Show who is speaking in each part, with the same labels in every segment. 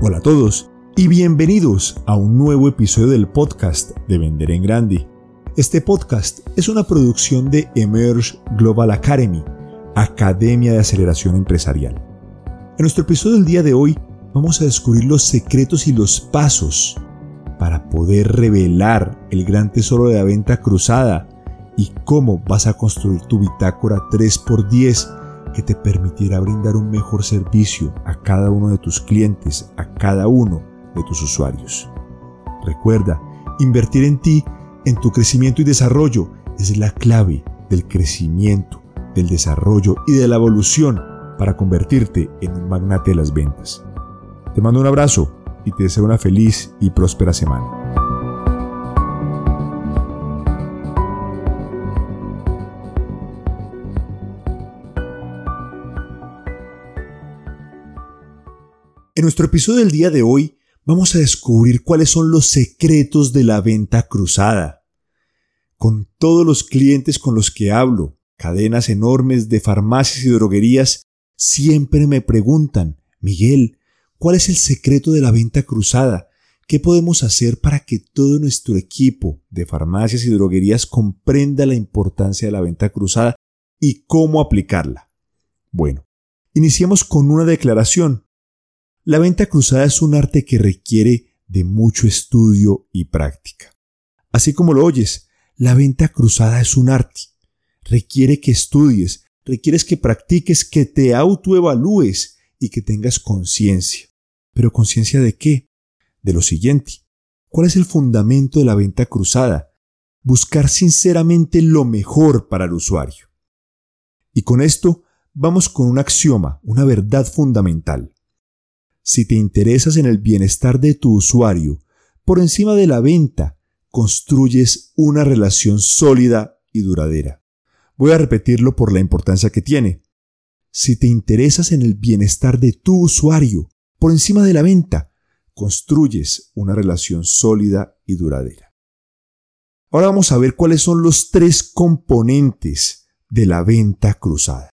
Speaker 1: Hola a todos y bienvenidos a un nuevo episodio del podcast de Vender en Grande. Este podcast es una producción de Emerge Global Academy, Academia de Aceleración Empresarial. En nuestro episodio del día de hoy vamos a descubrir los secretos y los pasos para poder revelar el gran tesoro de la venta cruzada y cómo vas a construir tu bitácora 3x10 que te permitirá brindar un mejor servicio a cada uno de tus clientes, a cada uno de tus usuarios. Recuerda, invertir en ti, en tu crecimiento y desarrollo, es la clave del crecimiento, del desarrollo y de la evolución para convertirte en un magnate de las ventas. Te mando un abrazo y te deseo una feliz y próspera semana. En nuestro episodio del día de hoy vamos a descubrir cuáles son los secretos de la venta cruzada. Con todos los clientes con los que hablo, cadenas enormes de farmacias y droguerías, siempre me preguntan, Miguel, ¿cuál es el secreto de la venta cruzada? ¿Qué podemos hacer para que todo nuestro equipo de farmacias y droguerías comprenda la importancia de la venta cruzada y cómo aplicarla? Bueno, iniciemos con una declaración la venta cruzada es un arte que requiere de mucho estudio y práctica. Así como lo oyes, la venta cruzada es un arte. Requiere que estudies, requieres que practiques, que te autoevalúes y que tengas conciencia. ¿Pero conciencia de qué? De lo siguiente. ¿Cuál es el fundamento de la venta cruzada? Buscar sinceramente lo mejor para el usuario. Y con esto vamos con un axioma, una verdad fundamental si te interesas en el bienestar de tu usuario, por encima de la venta, construyes una relación sólida y duradera. Voy a repetirlo por la importancia que tiene. Si te interesas en el bienestar de tu usuario, por encima de la venta, construyes una relación sólida y duradera. Ahora vamos a ver cuáles son los tres componentes de la venta cruzada.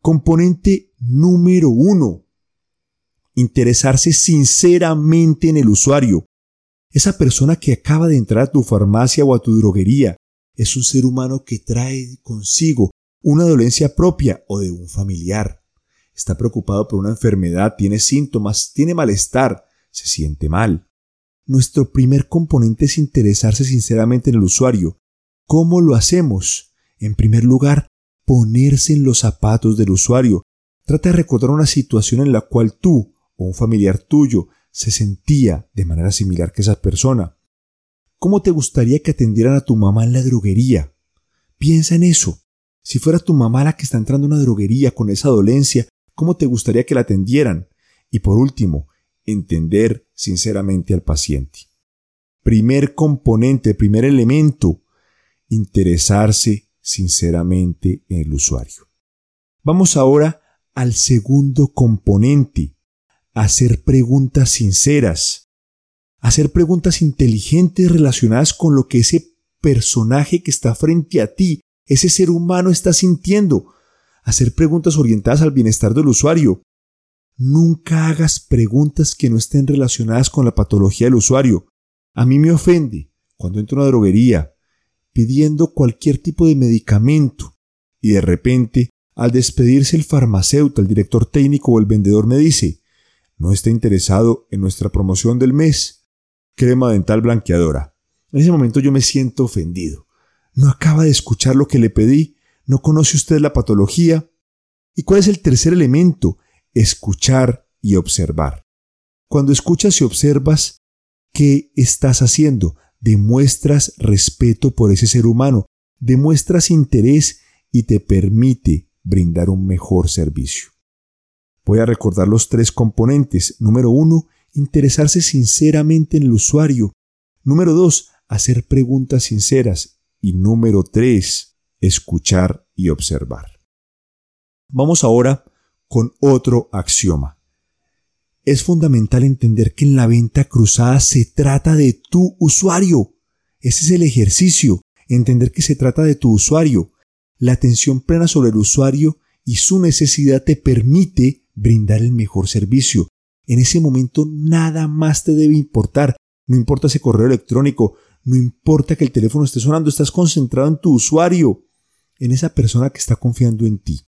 Speaker 1: Componente número uno, interesarse sinceramente en el usuario. Esa persona que acaba de entrar a tu farmacia o a tu droguería es un ser humano que trae consigo una dolencia propia o de un familiar. Está preocupado por una enfermedad, tiene síntomas, tiene malestar, se siente mal. Nuestro primer componente es interesarse sinceramente en el usuario. ¿Cómo lo hacemos? En primer lugar, ponerse en los zapatos del usuario. Trata de recordar una situación en la cual tú o un familiar tuyo se sentía de manera similar que esa persona. ¿Cómo te gustaría que atendieran a tu mamá en la droguería? Piensa en eso. Si fuera tu mamá la que está entrando a una droguería con esa dolencia, ¿cómo te gustaría que la atendieran? Y por último, entender sinceramente al paciente. Primer componente, primer elemento, interesarse sinceramente en el usuario. Vamos ahora al segundo componente, hacer preguntas sinceras, hacer preguntas inteligentes relacionadas con lo que ese personaje que está frente a ti, ese ser humano está sintiendo, hacer preguntas orientadas al bienestar del usuario. Nunca hagas preguntas que no estén relacionadas con la patología del usuario. A mí me ofende cuando entro a una droguería pidiendo cualquier tipo de medicamento y de repente, al despedirse el farmacéutico, el director técnico o el vendedor me dice, no está interesado en nuestra promoción del mes, crema dental blanqueadora. En ese momento yo me siento ofendido. No acaba de escuchar lo que le pedí, no conoce usted la patología. ¿Y cuál es el tercer elemento? Escuchar y observar. Cuando escuchas y observas, ¿qué estás haciendo? Demuestras respeto por ese ser humano, demuestras interés y te permite brindar un mejor servicio. Voy a recordar los tres componentes. Número uno, interesarse sinceramente en el usuario. Número dos, hacer preguntas sinceras. Y número tres, escuchar y observar. Vamos ahora con otro axioma. Es fundamental entender que en la venta cruzada se trata de tu usuario. Ese es el ejercicio, entender que se trata de tu usuario. La atención plena sobre el usuario y su necesidad te permite brindar el mejor servicio, En ese momento nada más te debe importar. No importa ese correo electrónico, no importa que el teléfono esté sonando, estás concentrado en tu usuario, en esa persona que está confiando en ti.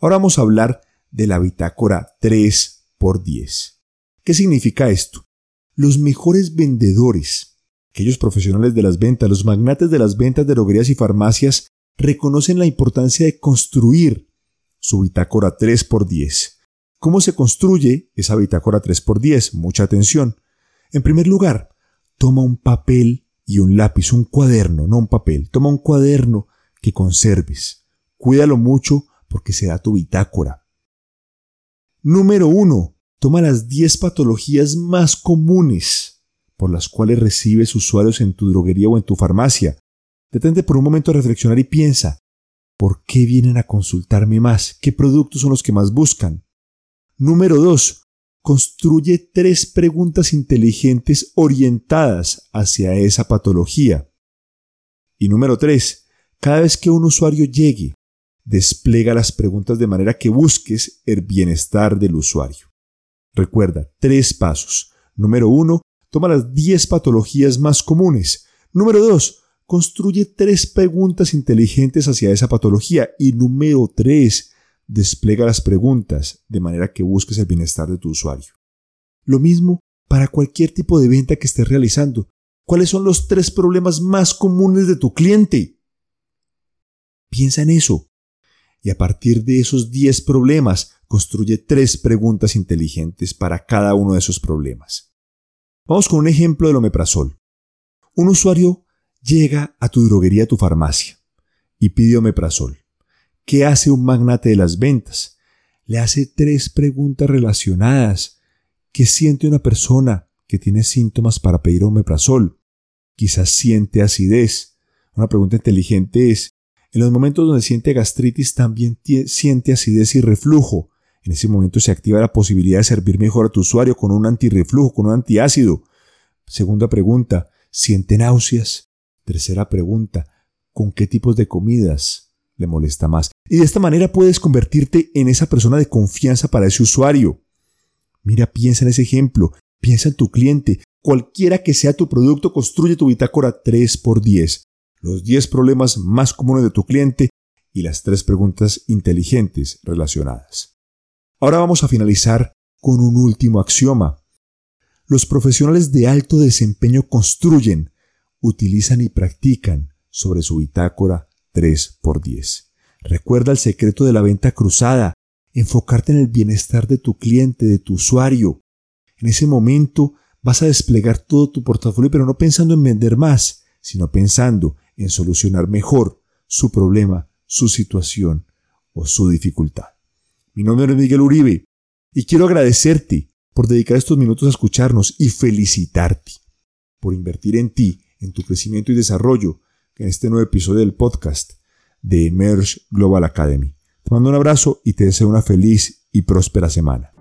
Speaker 1: Ahora vamos a hablar de la bitácora 3 por 10. ¿Qué significa esto? Los mejores vendedores, aquellos profesionales de las ventas, los magnates de las ventas de droguerías y farmacias, reconocen la importancia de construir su bitácora 3 por 10. ¿Cómo se construye esa bitácora 3 por 10? Mucha atención. En primer lugar, toma un papel y un lápiz, un cuaderno, no un papel. Toma un cuaderno que conserves. Cuídalo mucho porque será tu bitácora. Número 1. Toma las 10 patologías más comunes por las cuales recibes usuarios en tu droguería o en tu farmacia. Detente por un momento a reflexionar y piensa, ¿por qué vienen a consultarme más? ¿Qué productos son los que más buscan? Número 2. Construye tres preguntas inteligentes orientadas hacia esa patología. Y número 3. Cada vez que un usuario llegue Desplega las preguntas de manera que busques el bienestar del usuario. Recuerda, tres pasos. Número uno, toma las 10 patologías más comunes. Número dos, construye tres preguntas inteligentes hacia esa patología. Y número tres, despliega las preguntas de manera que busques el bienestar de tu usuario. Lo mismo para cualquier tipo de venta que estés realizando. ¿Cuáles son los tres problemas más comunes de tu cliente? Piensa en eso y a partir de esos 10 problemas construye tres preguntas inteligentes para cada uno de esos problemas. Vamos con un ejemplo del omeprazol. Un usuario llega a tu droguería, a tu farmacia, y pide omeprazol. ¿Qué hace un magnate de las ventas? Le hace tres preguntas relacionadas. ¿Qué siente una persona que tiene síntomas para pedir omeprazol? Quizás siente acidez. Una pregunta inteligente es, en los momentos donde siente gastritis también siente acidez y reflujo. En ese momento se activa la posibilidad de servir mejor a tu usuario con un antirreflujo, con un antiácido. Segunda pregunta, ¿siente náuseas? Tercera pregunta, ¿con qué tipos de comidas le molesta más? Y de esta manera puedes convertirte en esa persona de confianza para ese usuario. Mira, piensa en ese ejemplo, piensa en tu cliente. Cualquiera que sea tu producto, construye tu bitácora 3 por 10 los 10 problemas más comunes de tu cliente y las tres preguntas inteligentes relacionadas. Ahora vamos a finalizar con un último axioma. Los profesionales de alto desempeño construyen, utilizan y practican sobre su bitácora 3x10. Recuerda el secreto de la venta cruzada, enfocarte en el bienestar de tu cliente, de tu usuario. En ese momento vas a desplegar todo tu portafolio, pero no pensando en vender más, sino pensando en solucionar mejor su problema, su situación o su dificultad. Mi nombre es Miguel Uribe y quiero agradecerte por dedicar estos minutos a escucharnos y felicitarte por invertir en ti, en tu crecimiento y desarrollo en este nuevo episodio del podcast de Emerge Global Academy. Te mando un abrazo y te deseo una feliz y próspera semana.